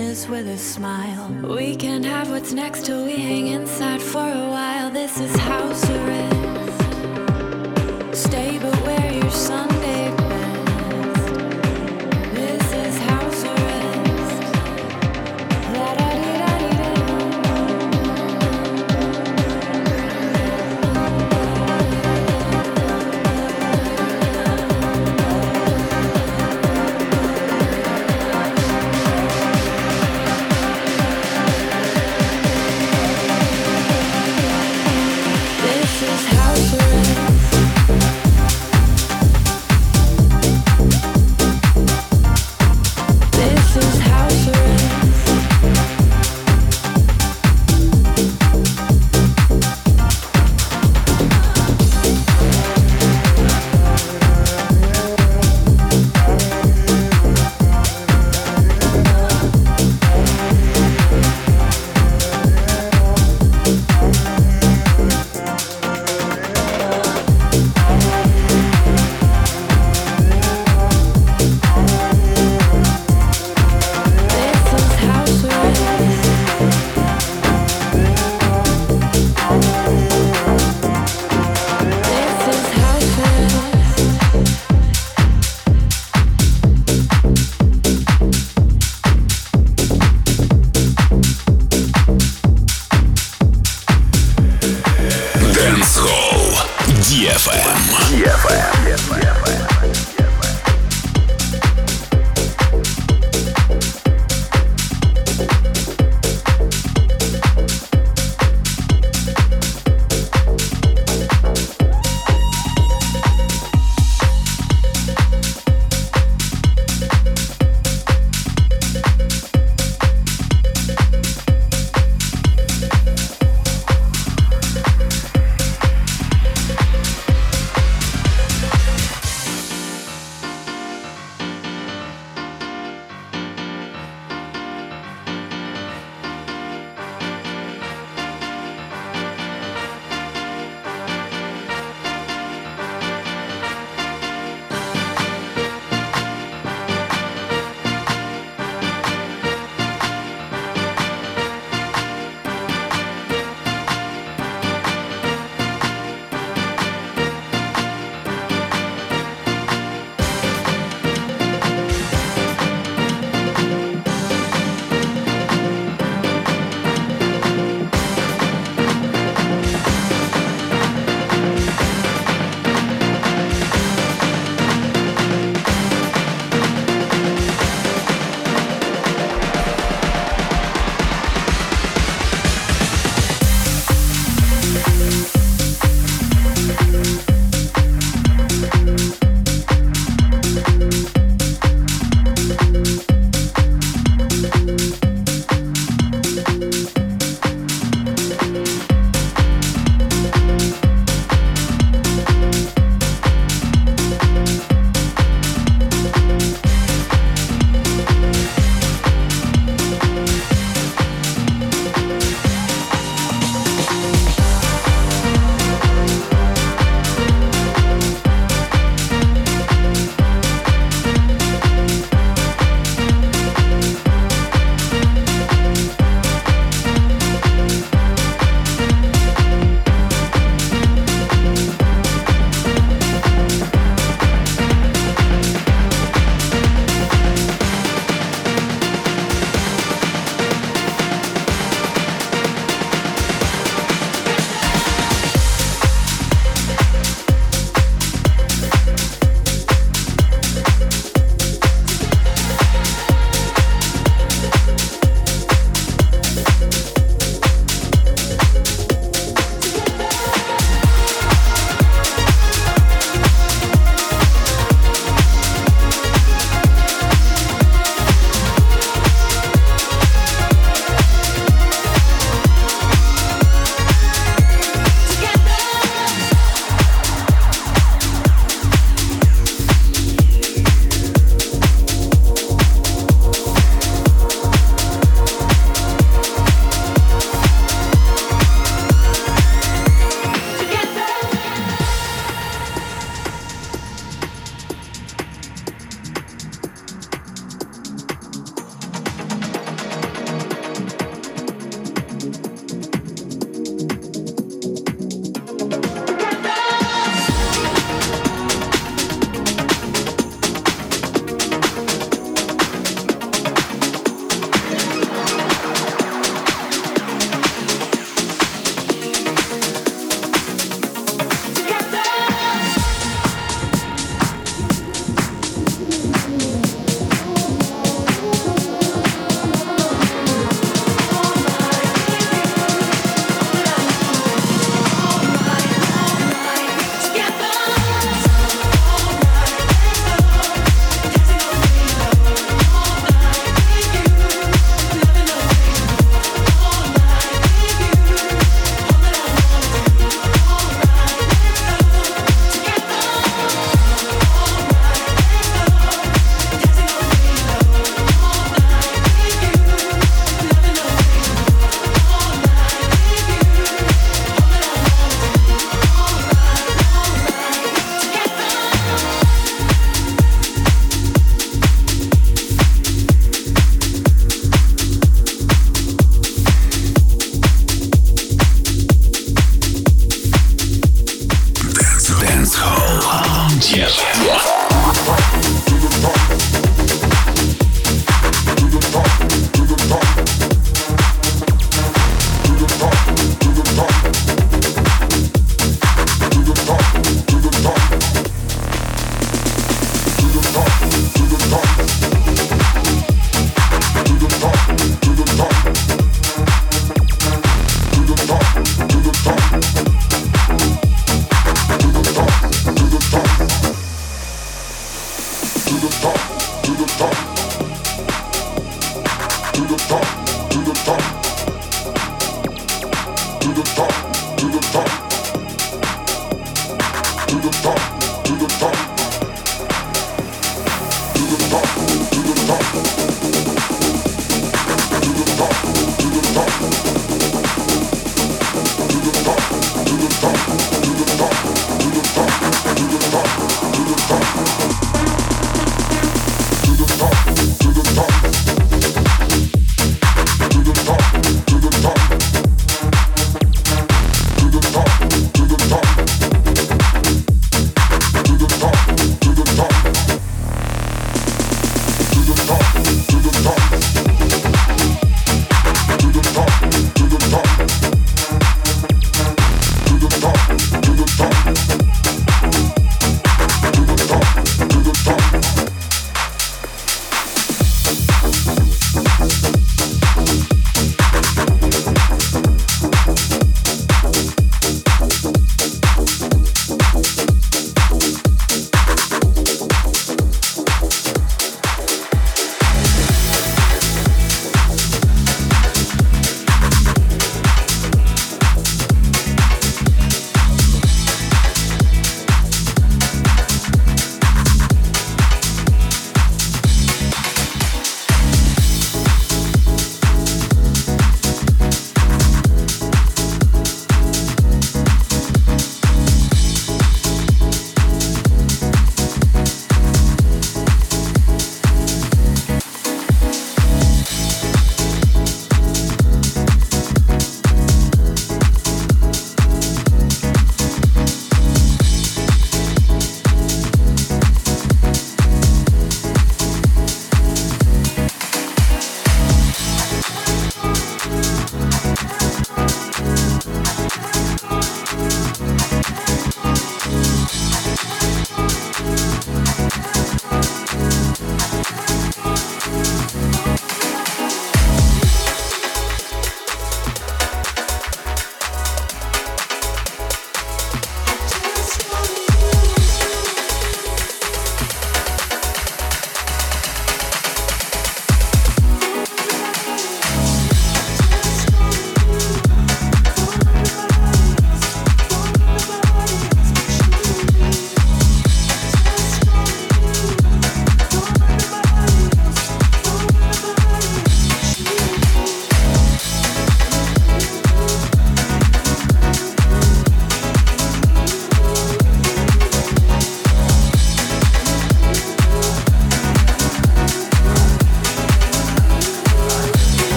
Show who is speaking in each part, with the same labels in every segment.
Speaker 1: Your sadness with a smile. We can't have what's next till we hang inside for a while. This is house arrest. Stay but wear your Sunday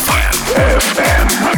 Speaker 1: FM. FM.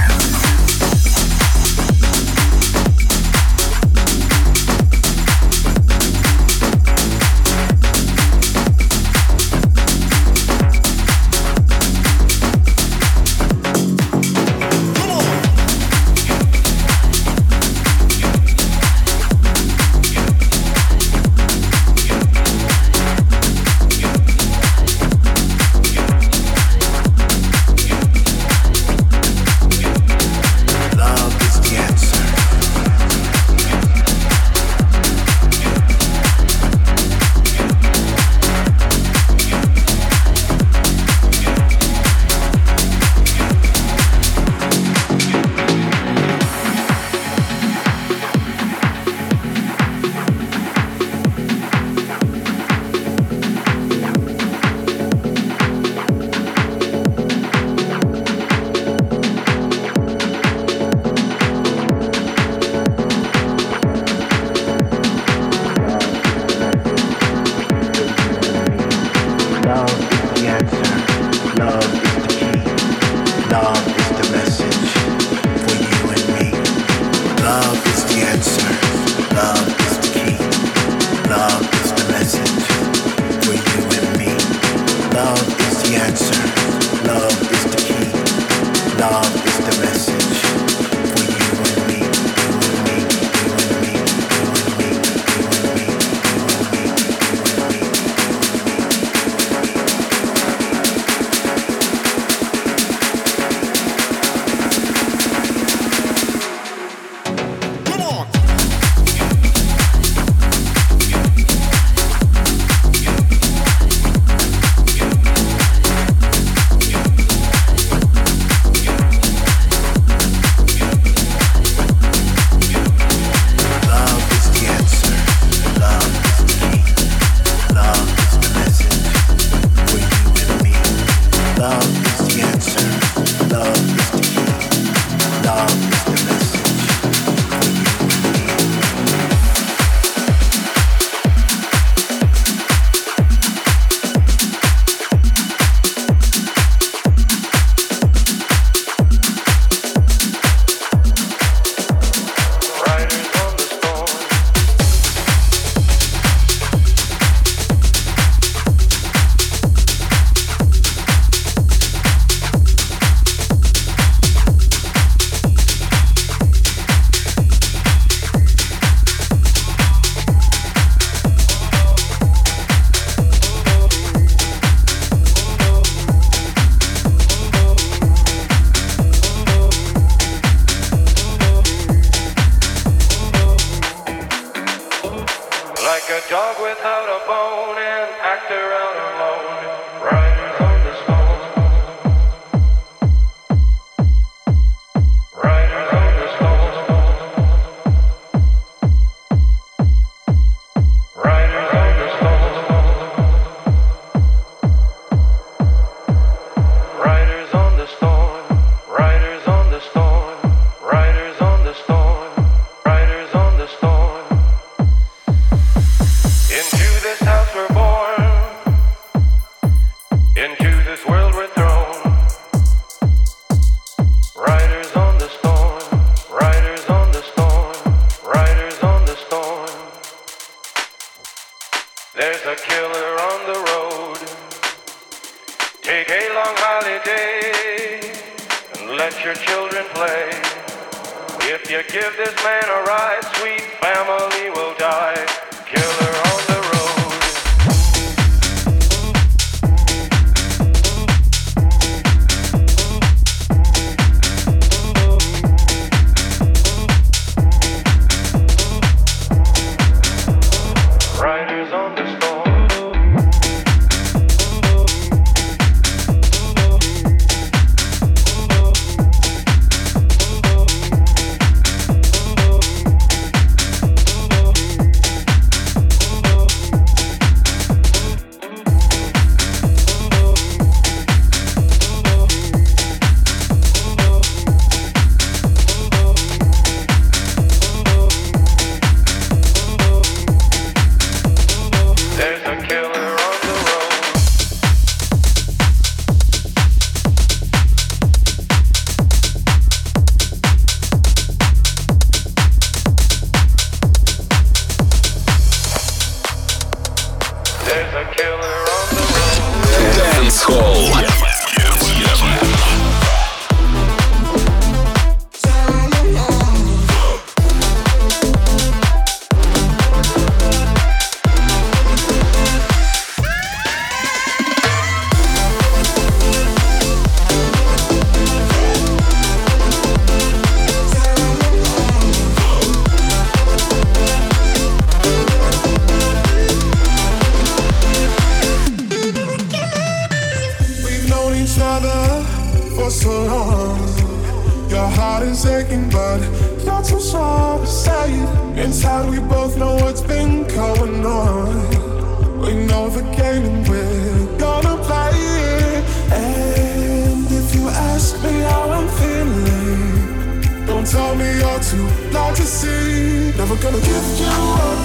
Speaker 1: Never gonna give you up,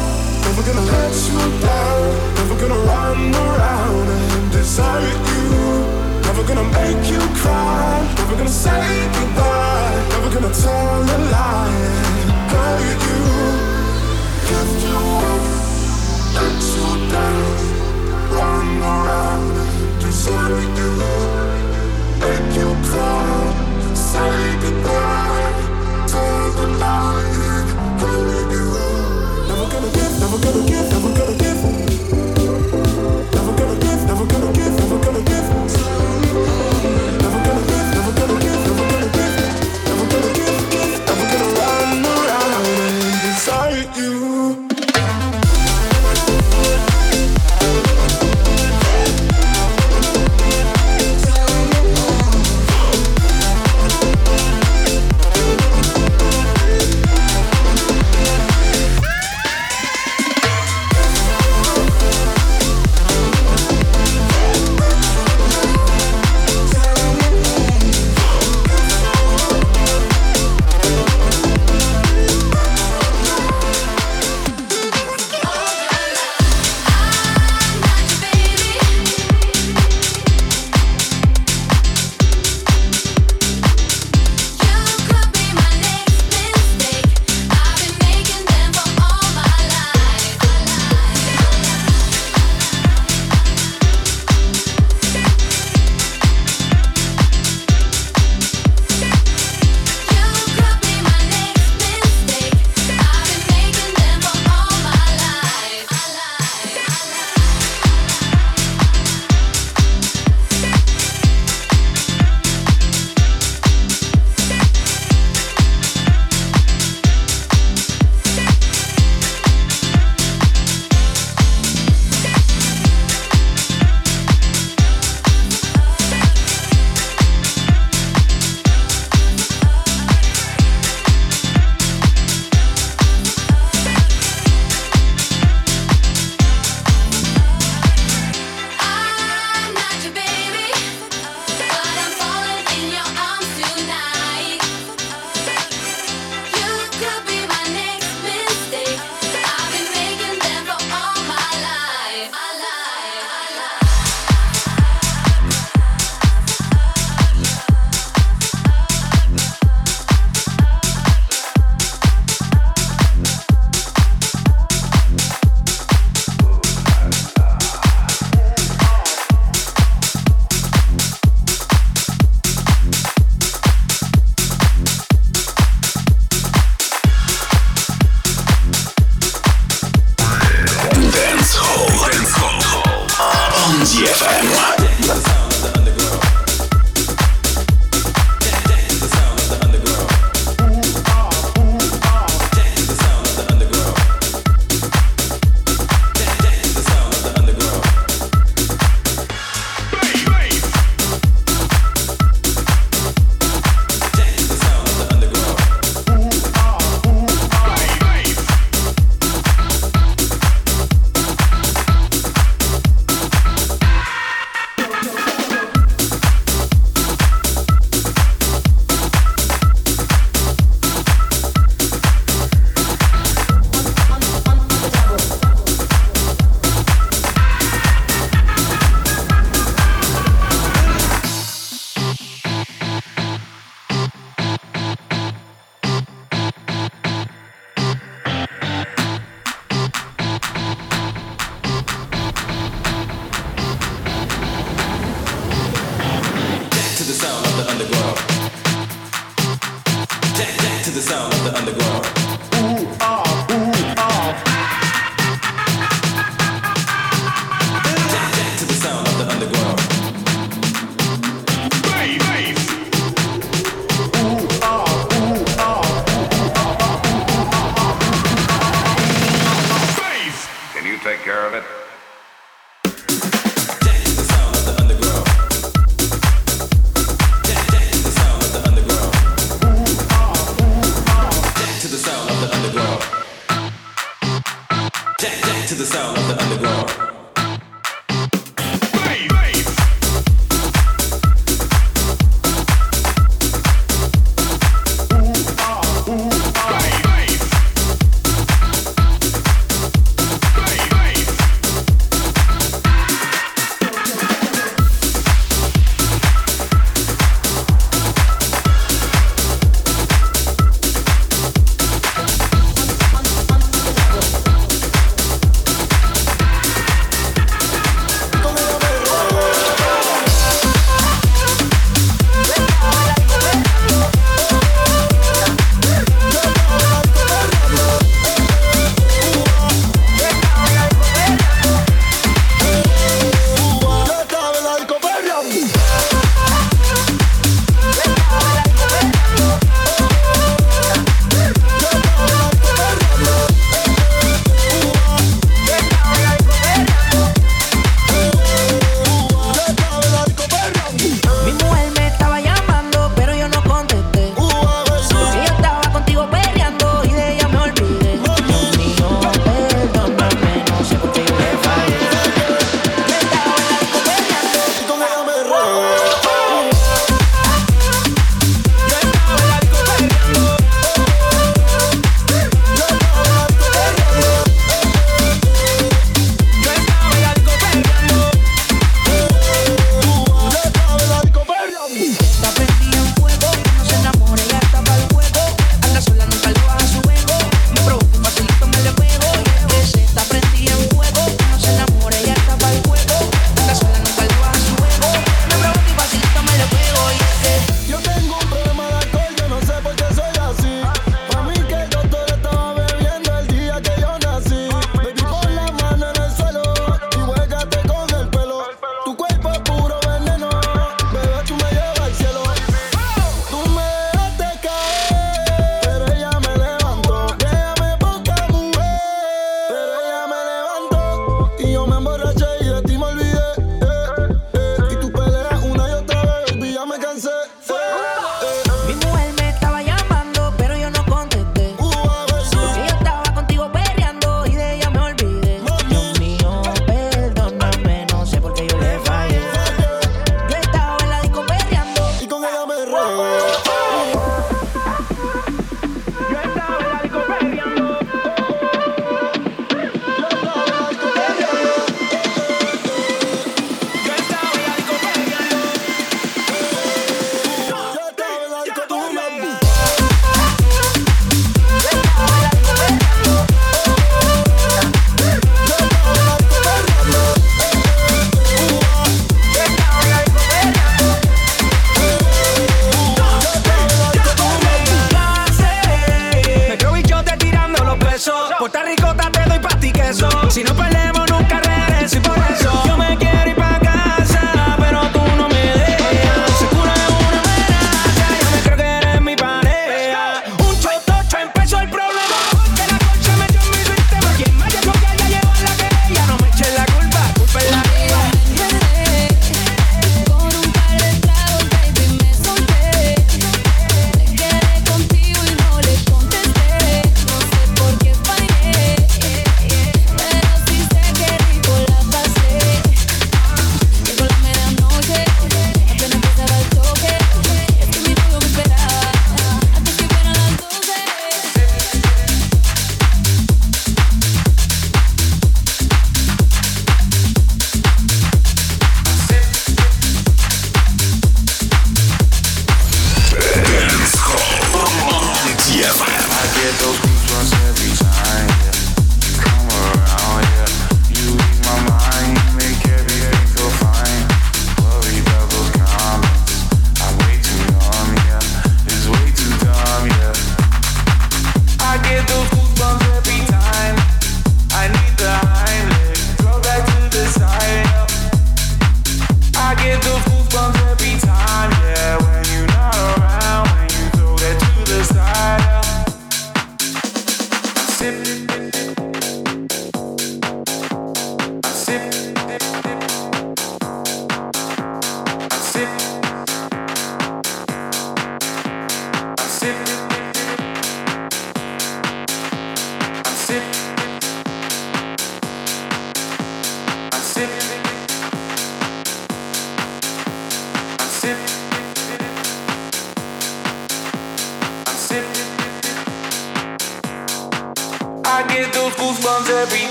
Speaker 1: never gonna let you down, never gonna run around and desert you. Never gonna make
Speaker 2: you cry, never gonna say
Speaker 3: goodbye, never gonna tell a lie. And hurt you. Give you up, let you down, run around and desert you. Make you cry, say goodbye, tell a lie. Holy Never gonna give, never gonna give, never gonna give.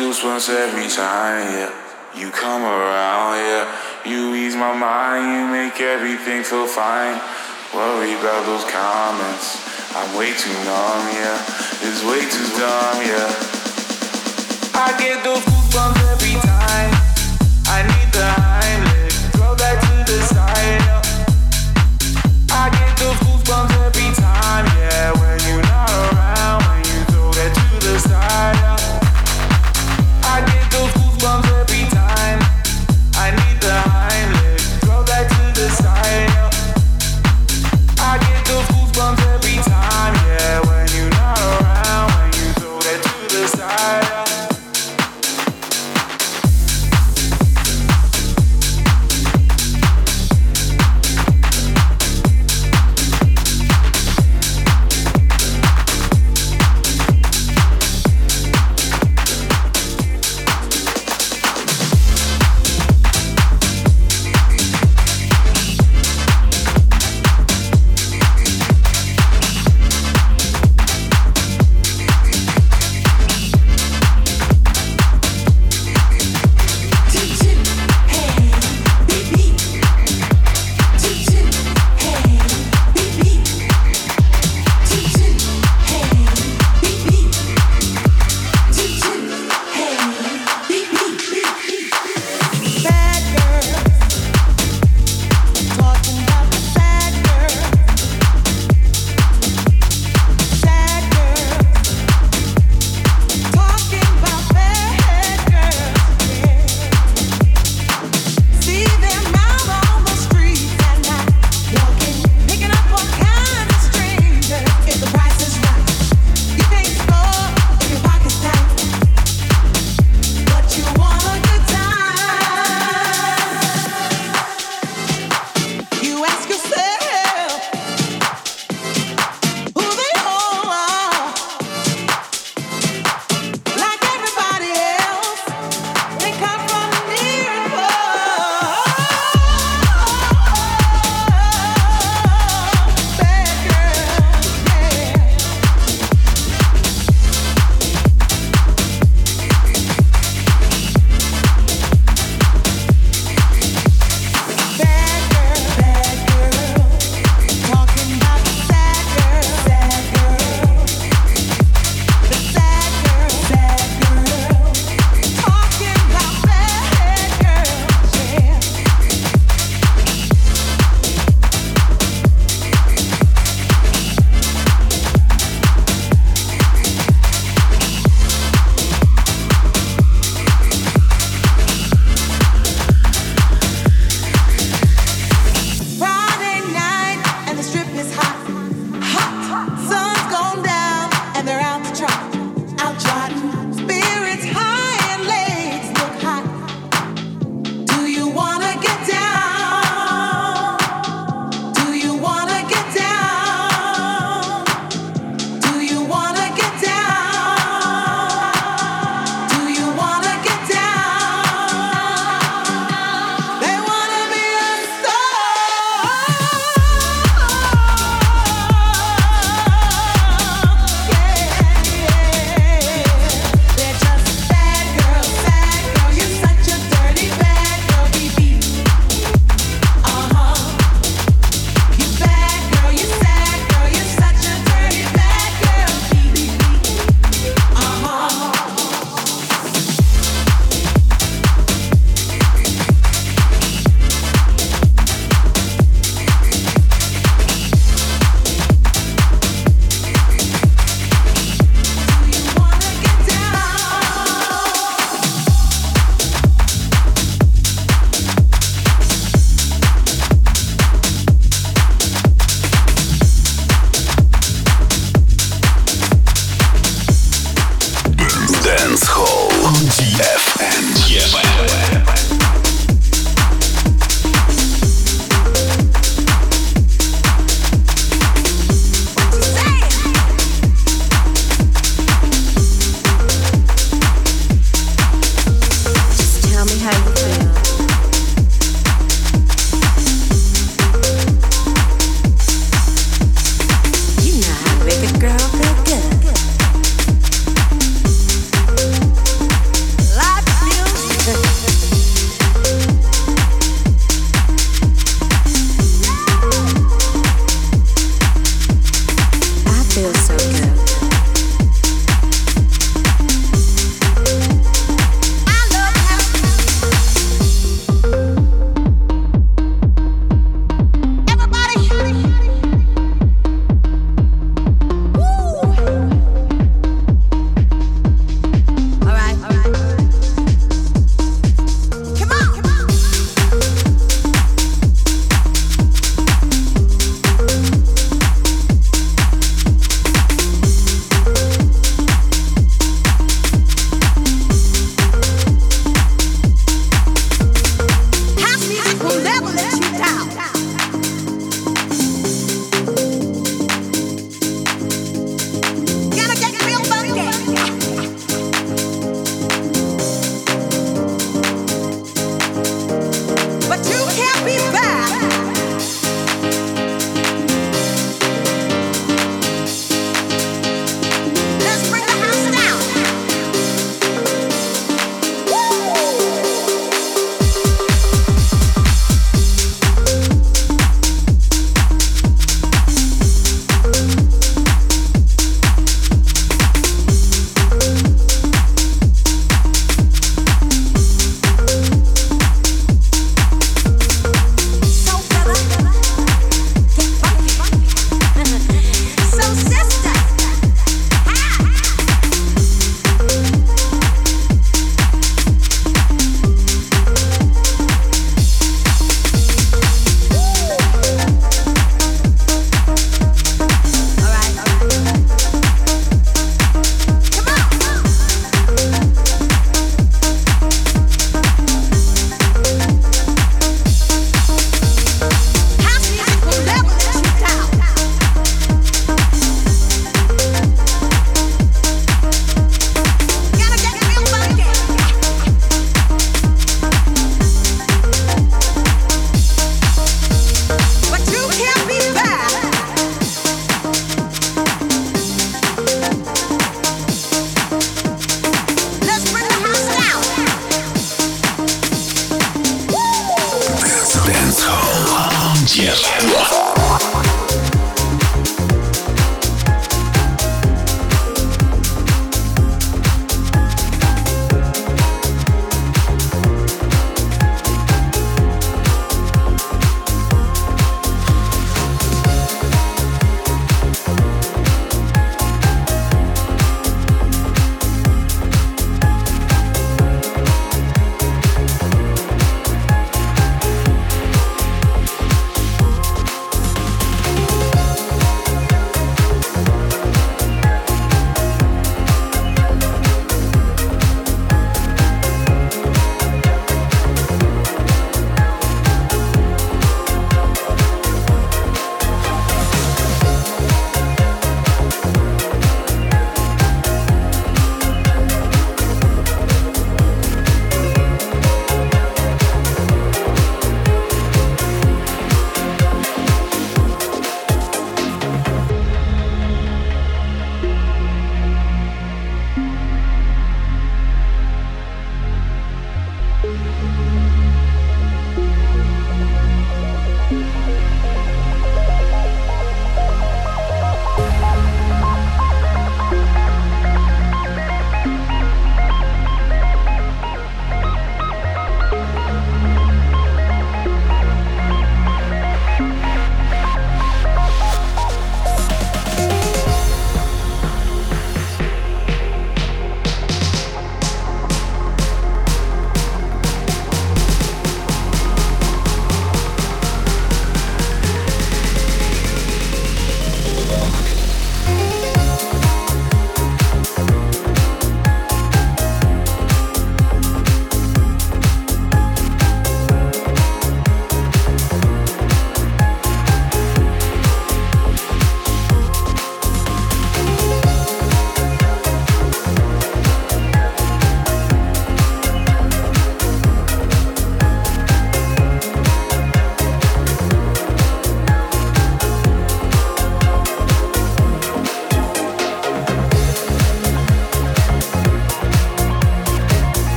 Speaker 3: feels once every time, yeah. You come around, yeah. You ease my mind, you make everything feel fine. Worry about those comments. I'm way too numb, yeah. It's way too dumb, yeah. I get those goosebumps every time. I need the
Speaker 4: high.